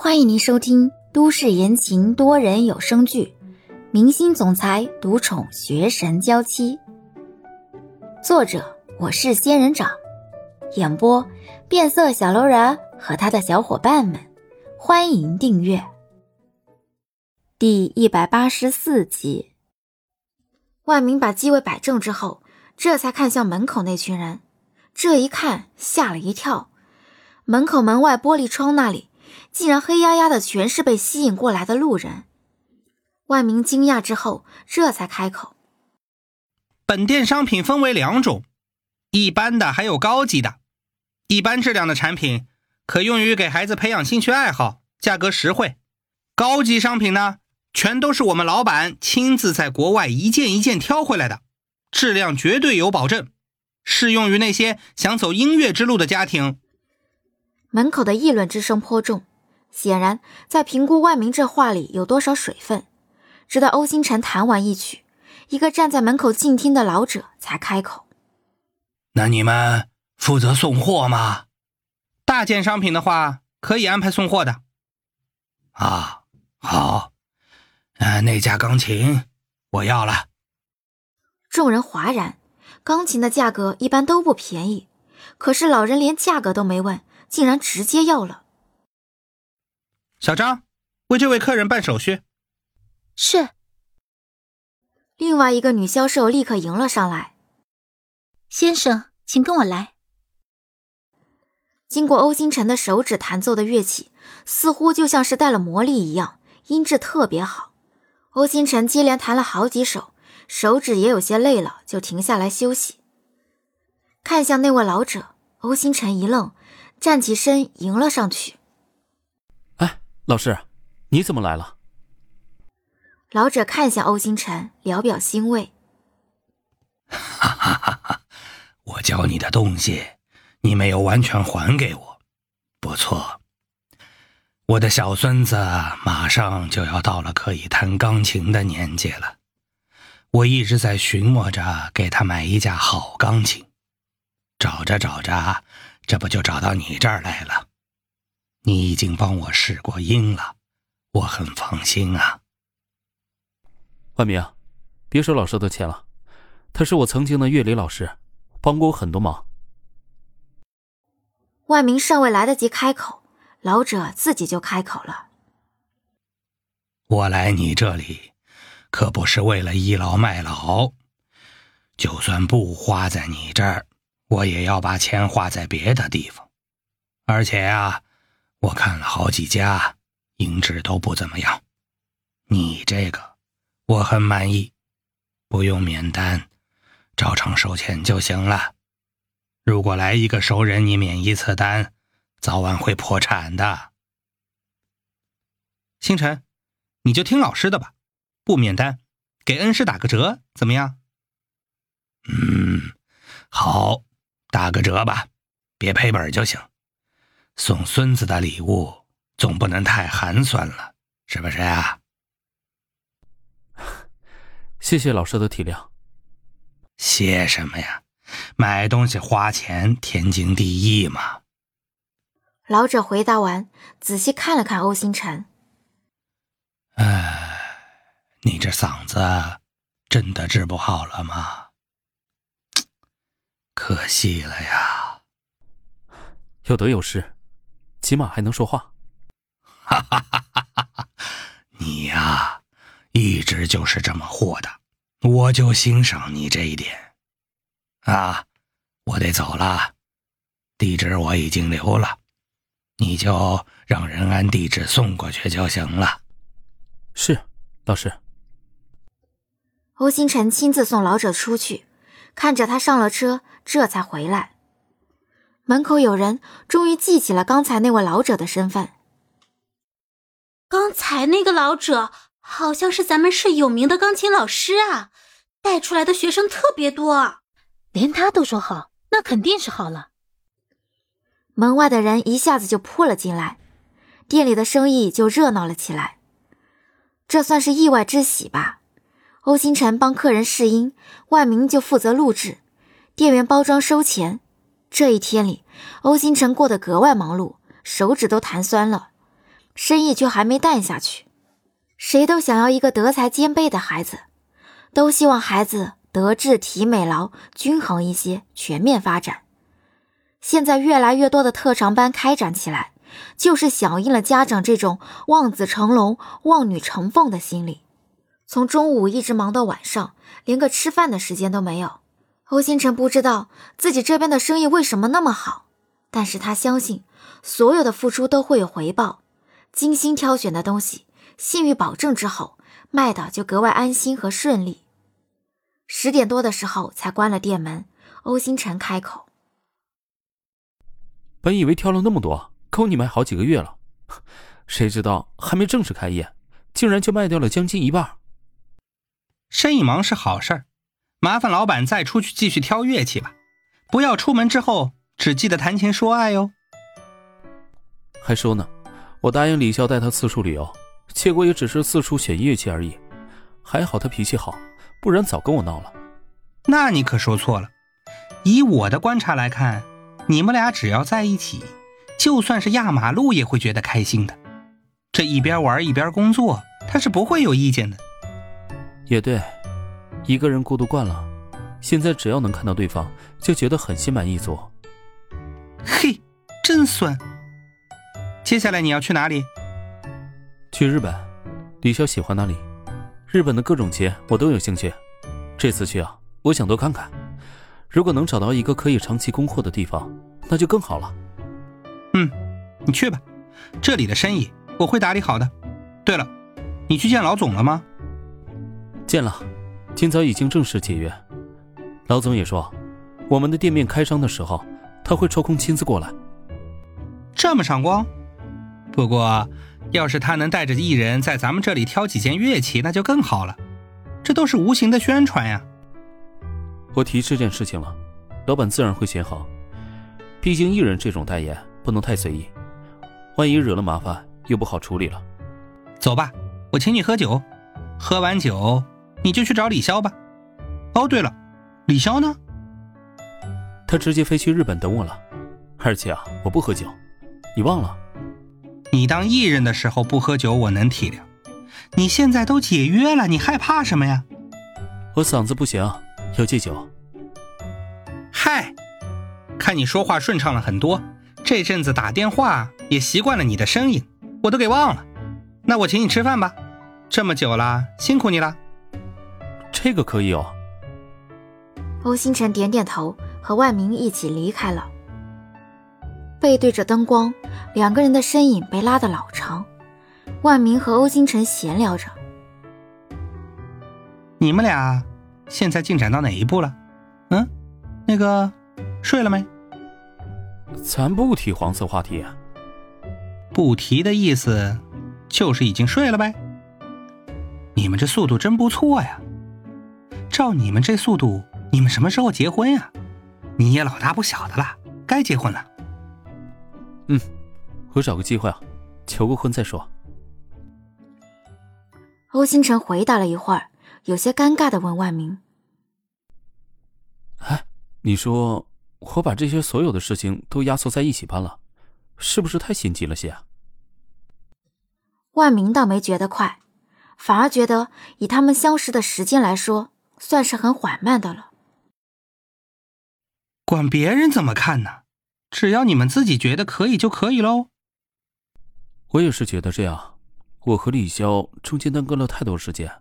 欢迎您收听都市言情多人有声剧《明星总裁独宠学神娇妻》，作者我是仙人掌，演播变色小楼人和他的小伙伴们。欢迎订阅第一百八十四集。万明把机位摆正之后，这才看向门口那群人。这一看，吓了一跳，门口门外玻璃窗那里。竟然黑压压的全是被吸引过来的路人，万明惊讶之后，这才开口：“本店商品分为两种，一般的还有高级的。一般质量的产品可用于给孩子培养兴趣爱好，价格实惠。高级商品呢，全都是我们老板亲自在国外一件一件挑回来的，质量绝对有保证，适用于那些想走音乐之路的家庭。”门口的议论之声颇重。显然，在评估万明这话里有多少水分，直到欧星辰弹完一曲，一个站在门口静听的老者才开口：“那你们负责送货吗？大件商品的话，可以安排送货的。”啊，好，呃，那架钢琴我要了。众人哗然，钢琴的价格一般都不便宜，可是老人连价格都没问，竟然直接要了。小张，为这位客人办手续。是。另外一个女销售立刻迎了上来。先生，请跟我来。经过欧星辰的手指弹奏的乐器，似乎就像是带了魔力一样，音质特别好。欧星辰接连弹了好几首，手指也有些累了，就停下来休息。看向那位老者，欧星辰一愣，站起身迎了上去。哎老师，你怎么来了？老者看向欧星辰，聊表欣慰。哈哈哈哈！我教你的东西，你没有完全还给我，不错。我的小孙子马上就要到了可以弹钢琴的年纪了，我一直在寻摸着给他买一架好钢琴，找着找着，这不就找到你这儿来了。你已经帮我试过音了，我很放心啊。万明，别说老师的钱了，他是我曾经的乐理老师，帮过我很多忙。万明尚未来得及开口，老者自己就开口了：“我来你这里，可不是为了倚老卖老，就算不花在你这儿，我也要把钱花在别的地方，而且啊。”我看了好几家，音质都不怎么样。你这个我很满意，不用免单，照常收钱就行了。如果来一个熟人，你免一次单，早晚会破产的。星辰，你就听老师的吧，不免单，给恩师打个折，怎么样？嗯，好，打个折吧，别赔本就行。送孙子的礼物总不能太寒酸了，是不是啊？谢谢老师的体谅。谢什么呀？买东西花钱，天经地义嘛。老者回答完，仔细看了看欧星辰。哎，你这嗓子真的治不好了吗？可惜了呀。有得有失。起码还能说话，哈哈哈哈哈！你呀，一直就是这么豁达，我就欣赏你这一点。啊，我得走了，地址我已经留了，你就让人按地址送过去就行了。是，老师。欧星辰亲自送老者出去，看着他上了车，这才回来。门口有人终于记起了刚才那位老者的身份。刚才那个老者好像是咱们市有名的钢琴老师啊，带出来的学生特别多，连他都说好，那肯定是好了。门外的人一下子就扑了进来，店里的生意就热闹了起来。这算是意外之喜吧？欧星辰帮客人试音，万明就负责录制，店员包装收钱。这一天里，欧星辰过得格外忙碌，手指都弹酸了。生意却还没淡下去。谁都想要一个德才兼备的孩子，都希望孩子德智体美劳均衡一些，全面发展。现在越来越多的特长班开展起来，就是响应了家长这种望子成龙、望女成凤的心理。从中午一直忙到晚上，连个吃饭的时间都没有。欧星辰不知道自己这边的生意为什么那么好，但是他相信所有的付出都会有回报。精心挑选的东西，信誉保证之后，卖的就格外安心和顺利。十点多的时候才关了店门，欧星辰开口。本以为挑了那么多，够你卖好几个月了，谁知道还没正式开业，竟然就卖掉了将近一半。生意忙是好事儿，麻烦老板再出去继续挑乐器吧，不要出门之后只记得谈情说爱哟。还说呢，我答应李笑带他四处旅游，结果也只是四处选乐器而已。还好他脾气好，不然早跟我闹了。那你可说错了，以我的观察来看。你们俩只要在一起，就算是压马路也会觉得开心的。这一边玩一边工作，他是不会有意见的。也对，一个人孤独惯了，现在只要能看到对方，就觉得很心满意足。嘿，真酸。接下来你要去哪里？去日本。李潇喜欢那里，日本的各种节我都有兴趣。这次去啊，我想多看看。如果能找到一个可以长期供货的地方，那就更好了。嗯，你去吧，这里的生意我会打理好的。对了，你去见老总了吗？见了，今早已经正式解约。老总也说，我们的店面开张的时候，他会抽空亲自过来。这么赏光？不过，要是他能带着艺人在咱们这里挑几件乐器，那就更好了。这都是无形的宣传呀。我提这件事情了，老板自然会选好。毕竟艺人这种代言不能太随意，万一惹了麻烦又不好处理了。走吧，我请你喝酒。喝完酒你就去找李潇吧。哦，对了，李潇呢？他直接飞去日本等我了。而且啊，我不喝酒，你忘了？你当艺人的时候不喝酒我能体谅，你现在都解约了，你害怕什么呀？我嗓子不行。要戒酒。嗨，看你说话顺畅了很多，这阵子打电话也习惯了你的声音，我都给忘了。那我请你吃饭吧，这么久了，辛苦你了。这个可以哦。欧星辰点点头，和万明一起离开了。背对着灯光，两个人的身影被拉得老长。万明和欧星辰闲聊着：“你们俩。”现在进展到哪一步了？嗯，那个睡了没？咱不提黄色话题。啊不提的意思就是已经睡了呗。你们这速度真不错呀！照你们这速度，你们什么时候结婚呀？你也老大不小的了，该结婚了。嗯，我找个机会啊，求个婚再说。欧星辰回答了一会儿。有些尴尬的问万明：“哎，你说我把这些所有的事情都压缩在一起办了，是不是太心急了些啊？”万明倒没觉得快，反而觉得以他们相识的时间来说，算是很缓慢的了。管别人怎么看呢？只要你们自己觉得可以就可以喽。我也是觉得这样。我和李潇中间耽搁了太多时间。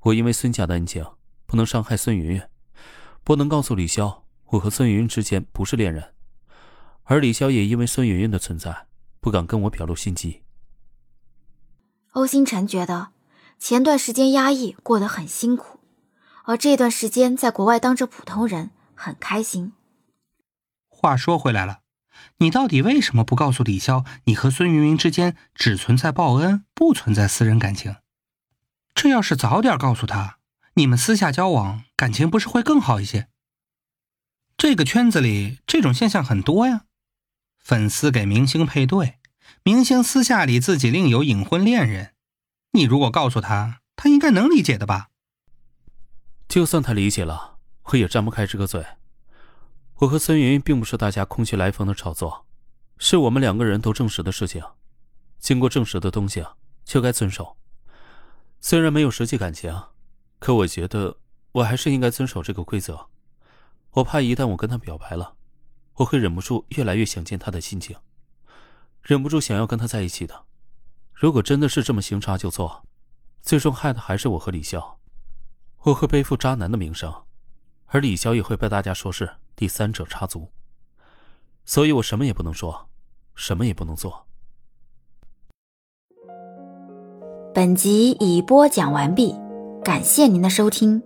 我因为孙家的恩情，不能伤害孙云云，不能告诉李潇我和孙云云之间不是恋人，而李潇也因为孙云云的存在，不敢跟我表露心迹。欧星辰觉得前段时间压抑过得很辛苦，而这段时间在国外当着普通人很开心。话说回来了，你到底为什么不告诉李潇，你和孙云云之间只存在报恩，不存在私人感情？这要是早点告诉他，你们私下交往，感情不是会更好一些？这个圈子里这种现象很多呀，粉丝给明星配对，明星私下里自己另有隐婚恋人。你如果告诉他，他应该能理解的吧？就算他理解了，我也张不开这个嘴。我和孙云并不是大家空穴来风的炒作，是我们两个人都证实的事情。经过证实的东西，就该遵守。虽然没有实际感情，可我觉得我还是应该遵守这个规则。我怕一旦我跟他表白了，我会忍不住越来越想见他的心情，忍不住想要跟他在一起的。如果真的是这么行差就错，最终害的还是我和李潇，我会背负渣男的名声，而李潇也会被大家说是第三者插足。所以我什么也不能说，什么也不能做。本集已播讲完毕，感谢您的收听。